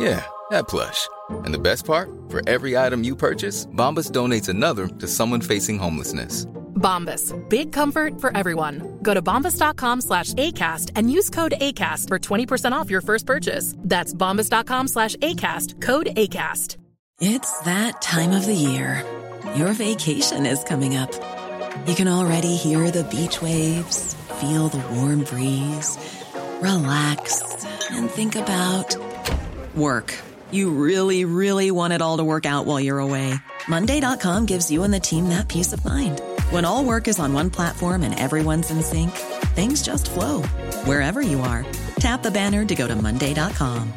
Yeah, that plush. And the best part? For every item you purchase, Bombas donates another to someone facing homelessness. Bombas. Big comfort for everyone. Go to bombas.com slash ACAST and use code ACAST for 20% off your first purchase. That's bombas.com slash ACAST. Code ACAST. It's that time of the year. Your vacation is coming up. You can already hear the beach waves, feel the warm breeze, relax, and think about work. You really, really want it all to work out while you're away. Monday.com gives you and the team that peace of mind. When all work is on one platform and everyone's in sync, things just flow wherever you are. Tap the banner to go to Monday.com.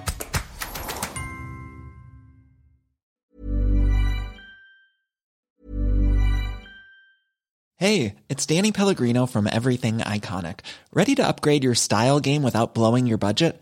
Hey, it's Danny Pellegrino from Everything Iconic. Ready to upgrade your style game without blowing your budget?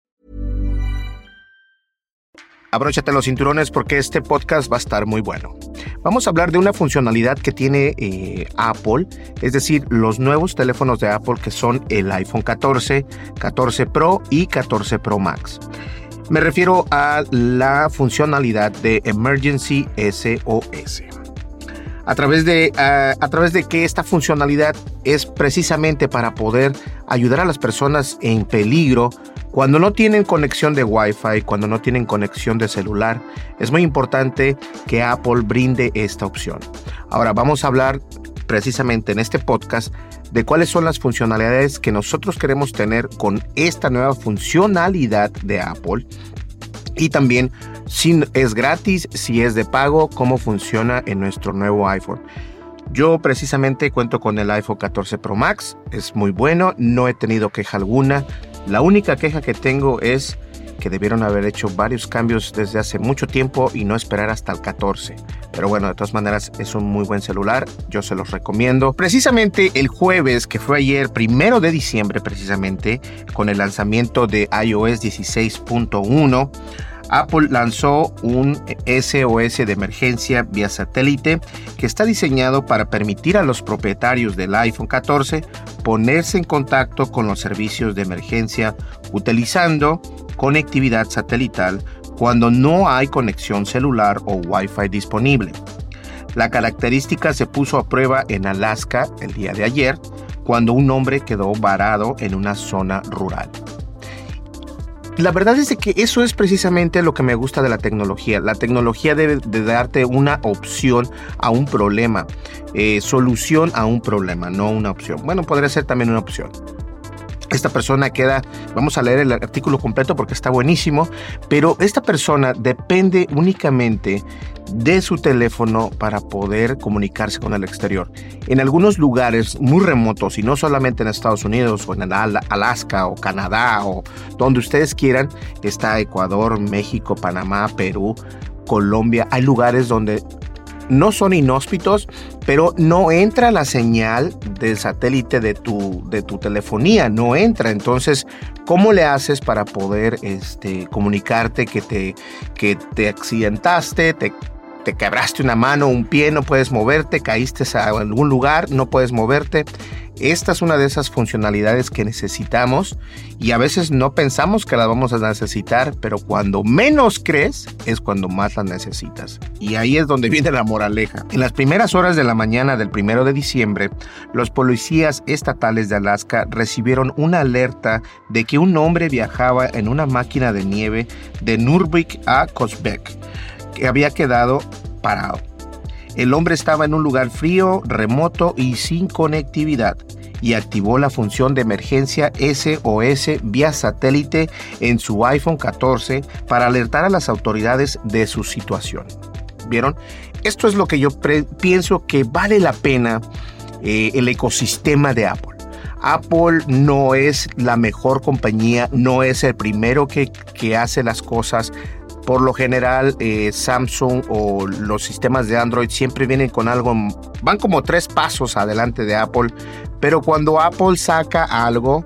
Abróchate los cinturones porque este podcast va a estar muy bueno. Vamos a hablar de una funcionalidad que tiene eh, Apple, es decir, los nuevos teléfonos de Apple que son el iPhone 14, 14 Pro y 14 Pro Max. Me refiero a la funcionalidad de Emergency SOS. A través, de, través de que esta funcionalidad es precisamente para poder ayudar a las personas en peligro cuando no tienen conexión de Wi-Fi, cuando no tienen conexión de celular, es muy importante que Apple brinde esta opción. Ahora vamos a hablar precisamente en este podcast de cuáles son las funcionalidades que nosotros queremos tener con esta nueva funcionalidad de Apple y también si es gratis, si es de pago, cómo funciona en nuestro nuevo iPhone. Yo precisamente cuento con el iPhone 14 Pro Max, es muy bueno, no he tenido queja alguna. La única queja que tengo es que debieron haber hecho varios cambios desde hace mucho tiempo y no esperar hasta el 14. Pero bueno, de todas maneras es un muy buen celular, yo se los recomiendo. Precisamente el jueves, que fue ayer, primero de diciembre precisamente, con el lanzamiento de iOS 16.1, Apple lanzó un SOS de emergencia vía satélite que está diseñado para permitir a los propietarios del iPhone 14 ponerse en contacto con los servicios de emergencia utilizando conectividad satelital cuando no hay conexión celular o Wi-Fi disponible. La característica se puso a prueba en Alaska el día de ayer, cuando un hombre quedó varado en una zona rural. La verdad es que eso es precisamente lo que me gusta de la tecnología. La tecnología debe de darte una opción a un problema, eh, solución a un problema, no una opción. Bueno, podría ser también una opción. Esta persona queda, vamos a leer el artículo completo porque está buenísimo, pero esta persona depende únicamente de su teléfono para poder comunicarse con el exterior. En algunos lugares muy remotos, y no solamente en Estados Unidos o en Alaska o Canadá o donde ustedes quieran, está Ecuador, México, Panamá, Perú, Colombia, hay lugares donde no son inhóspitos, pero no entra la señal del satélite de tu, de tu telefonía, no entra. Entonces, ¿cómo le haces para poder este, comunicarte que te, que te accidentaste, te te quebraste una mano, un pie, no puedes moverte, caíste a algún lugar, no puedes moverte. Esta es una de esas funcionalidades que necesitamos y a veces no pensamos que las vamos a necesitar, pero cuando menos crees es cuando más las necesitas. Y ahí es donde viene la moraleja. En las primeras horas de la mañana del primero de diciembre, los policías estatales de Alaska recibieron una alerta de que un hombre viajaba en una máquina de nieve de Nurvik a Kosbek, había quedado parado. El hombre estaba en un lugar frío, remoto y sin conectividad y activó la función de emergencia SOS vía satélite en su iPhone 14 para alertar a las autoridades de su situación. ¿Vieron? Esto es lo que yo pienso que vale la pena eh, el ecosistema de Apple. Apple no es la mejor compañía, no es el primero que, que hace las cosas por lo general, eh, Samsung o los sistemas de Android siempre vienen con algo, van como tres pasos adelante de Apple, pero cuando Apple saca algo,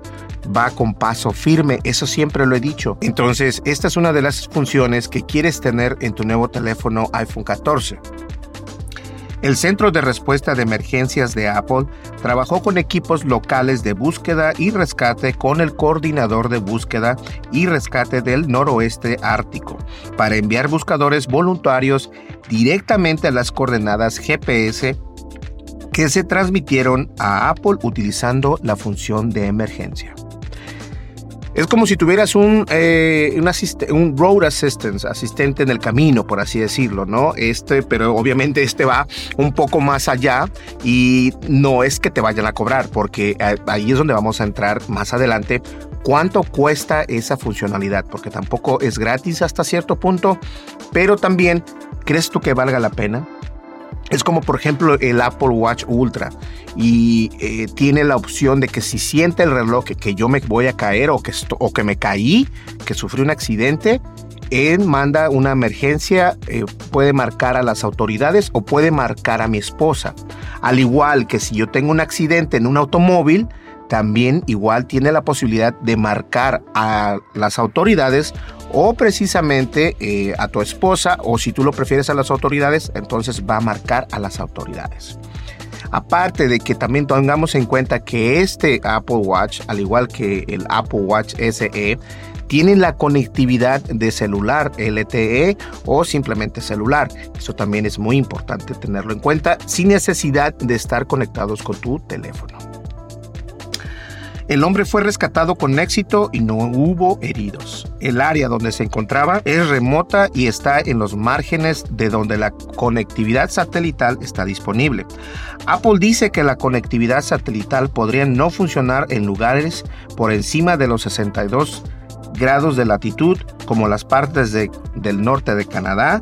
va con paso firme, eso siempre lo he dicho. Entonces, esta es una de las funciones que quieres tener en tu nuevo teléfono iPhone 14. El Centro de Respuesta de Emergencias de Apple trabajó con equipos locales de búsqueda y rescate con el coordinador de búsqueda y rescate del noroeste ártico para enviar buscadores voluntarios directamente a las coordenadas GPS que se transmitieron a Apple utilizando la función de emergencia. Es como si tuvieras un, eh, un, road assistance, asistente en el camino, por así decirlo, ¿no? Este, pero obviamente este va un poco más allá y no es que te vayan a cobrar, porque ahí es donde vamos a entrar más adelante. ¿Cuánto cuesta esa funcionalidad? Porque tampoco es gratis hasta cierto punto, pero también, ¿crees tú que valga la pena? Es como por ejemplo el Apple Watch Ultra y eh, tiene la opción de que si siente el reloj que, yo me voy a caer o que, o que me caí, que sufrí un accidente, él manda una emergencia, eh, puede marcar a las autoridades o puede marcar a mi esposa. Al igual que si yo tengo un accidente en un automóvil, también igual tiene la posibilidad de marcar a las autoridades o precisamente eh, a tu esposa o si tú lo prefieres a las autoridades, entonces va a marcar a las autoridades. Aparte de que también tengamos en cuenta que este Apple Watch, al igual que el Apple Watch SE, tiene la conectividad de celular LTE o simplemente celular. Eso también es muy importante tenerlo en cuenta sin necesidad de estar conectados con tu teléfono. El hombre fue rescatado con éxito y no hubo heridos. El área donde se encontraba es remota y está en los márgenes de donde la conectividad satelital está disponible. Apple dice que la conectividad satelital podría no funcionar en lugares por encima de los 62 grados de latitud, como las partes del norte de Canadá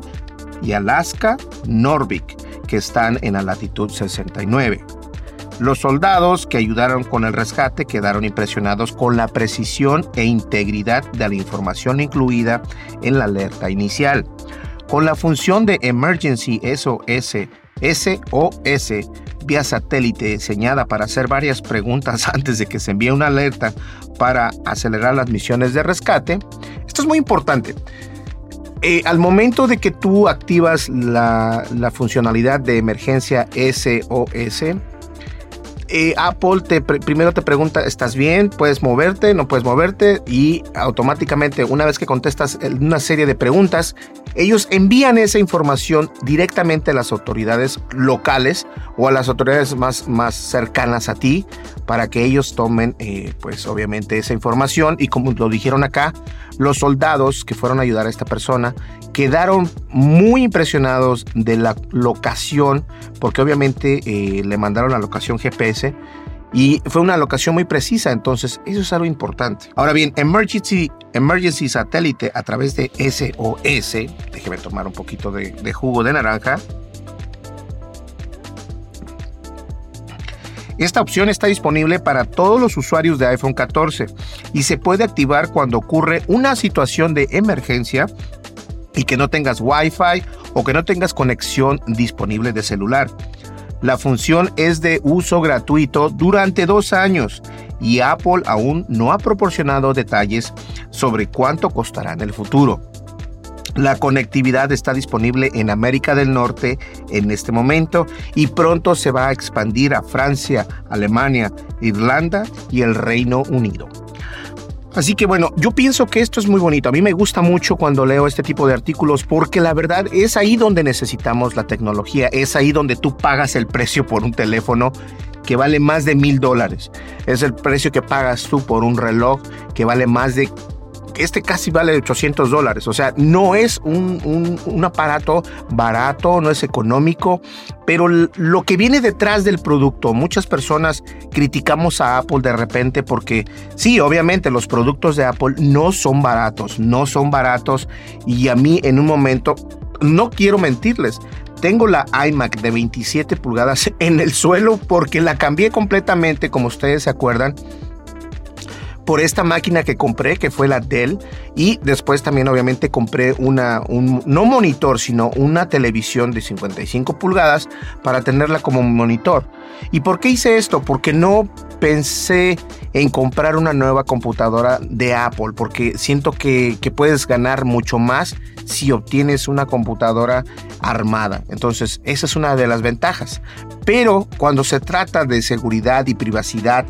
y Alaska, Norvik, que están en la latitud 69. Los soldados que ayudaron con el rescate quedaron impresionados con la precisión e integridad de la información incluida en la alerta inicial. Con la función de Emergency SOS, SOS vía satélite diseñada para hacer varias preguntas antes de que se envíe una alerta para acelerar las misiones de rescate, esto es muy importante. Eh, al momento de que tú activas la, la funcionalidad de emergencia SOS, eh, Apple te primero te pregunta, ¿estás bien? ¿Puedes moverte? ¿No puedes moverte? Y automáticamente, una vez que contestas una serie de preguntas, ellos envían esa información directamente a las autoridades locales o a las autoridades más, más cercanas a ti para que ellos tomen, eh, pues obviamente, esa información. Y como lo dijeron acá, los soldados que fueron a ayudar a esta persona quedaron muy impresionados de la locación, porque obviamente eh, le mandaron la locación GPS y fue una locación muy precisa, entonces eso es algo importante. Ahora bien, Emergency, emergency Satélite a través de SOS, déjeme tomar un poquito de, de jugo de naranja. Esta opción está disponible para todos los usuarios de iPhone 14 y se puede activar cuando ocurre una situación de emergencia y que no tengas Wi-Fi o que no tengas conexión disponible de celular. La función es de uso gratuito durante dos años y Apple aún no ha proporcionado detalles sobre cuánto costará en el futuro. La conectividad está disponible en América del Norte en este momento y pronto se va a expandir a Francia, Alemania, Irlanda y el Reino Unido. Así que bueno, yo pienso que esto es muy bonito. A mí me gusta mucho cuando leo este tipo de artículos porque la verdad es ahí donde necesitamos la tecnología, es ahí donde tú pagas el precio por un teléfono que vale más de mil dólares. Es el precio que pagas tú por un reloj que vale más de este casi vale 800 dólares. O sea, no es un, aparato barato, no es económico, pero lo que viene detrás del producto, muchas personas criticamos a Apple de repente porque sí, obviamente los productos de Apple no son baratos, no son baratos y a mí en un momento, no quiero mentirles, tengo la iMac de 27 pulgadas en el suelo porque la cambié completamente, como ustedes se acuerdan por esta máquina que compré, que fue la Dell, y después también obviamente compré una, un, no monitor, sino una televisión de 55 pulgadas para tenerla como monitor. ¿Y por qué hice esto? Porque no pensé en comprar una nueva computadora de Apple, porque siento que, que puedes ganar mucho más si obtienes una computadora armada. Entonces, esa es una de las ventajas. Pero cuando se trata de seguridad y privacidad,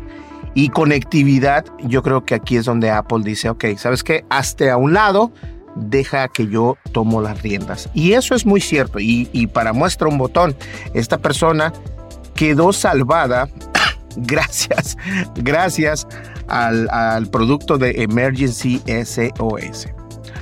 y conectividad, yo creo que aquí es donde Apple dice, ok, ¿sabes qué? Hazte a un lado, deja que yo tomo las riendas. Y eso es muy cierto. Y, para muestra un botón, esta persona quedó salvada gracias, gracias al, al producto de Emergency SOS.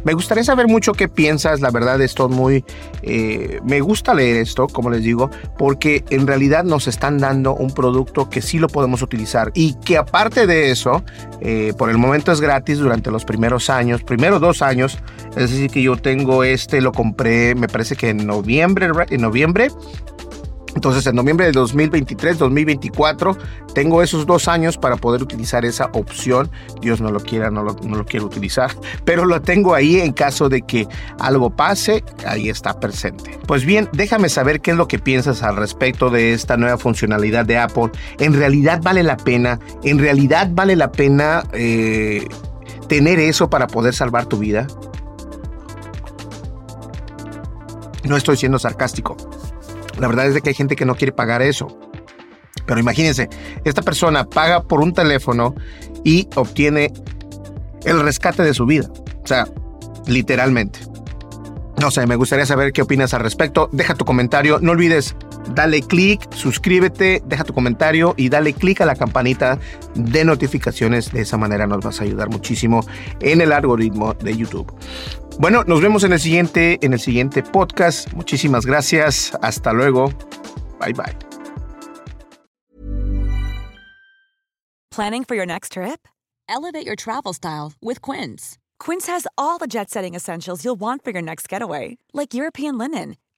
Me gustaría saber mucho qué piensas, la verdad esto muy... Eh, me gusta leer esto, como les digo, porque en realidad nos están dando un producto que sí lo podemos utilizar y que aparte de eso, eh, por el momento es gratis durante los primeros años, primeros dos años, es decir que yo tengo este, lo compré, me parece que en noviembre, en noviembre entonces, en noviembre de 2023, 2024, tengo esos dos años para poder utilizar esa opción. Dios no lo quiera, no lo, quiero utilizar, pero lo tengo ahí en caso de que algo pase, ahí está presente. Pues bien, déjame saber qué es lo que piensas al respecto de esta nueva funcionalidad de Apple. ¿En realidad vale la pena? ¿En realidad vale la pena eh, tener eso para poder salvar tu vida? No estoy siendo sarcástico. La verdad es que hay gente que no quiere pagar eso. Pero imagínense, esta persona paga por un teléfono y obtiene el rescate de su vida. O sea, literalmente. No sé, me gustaría saber qué opinas al respecto. Deja tu comentario. No olvides, dale clic, suscríbete, deja tu comentario y dale clic a la campanita de notificaciones. De esa manera nos vas a ayudar muchísimo en el algoritmo de YouTube. Bueno, nos vemos en el siguiente, en el siguiente podcast. Muchísimas gracias. Hasta luego. Bye bye. Planning for your next trip? Elevate your travel style with Quince. Quince has all the jet-setting essentials you'll want for your next getaway, like European linen,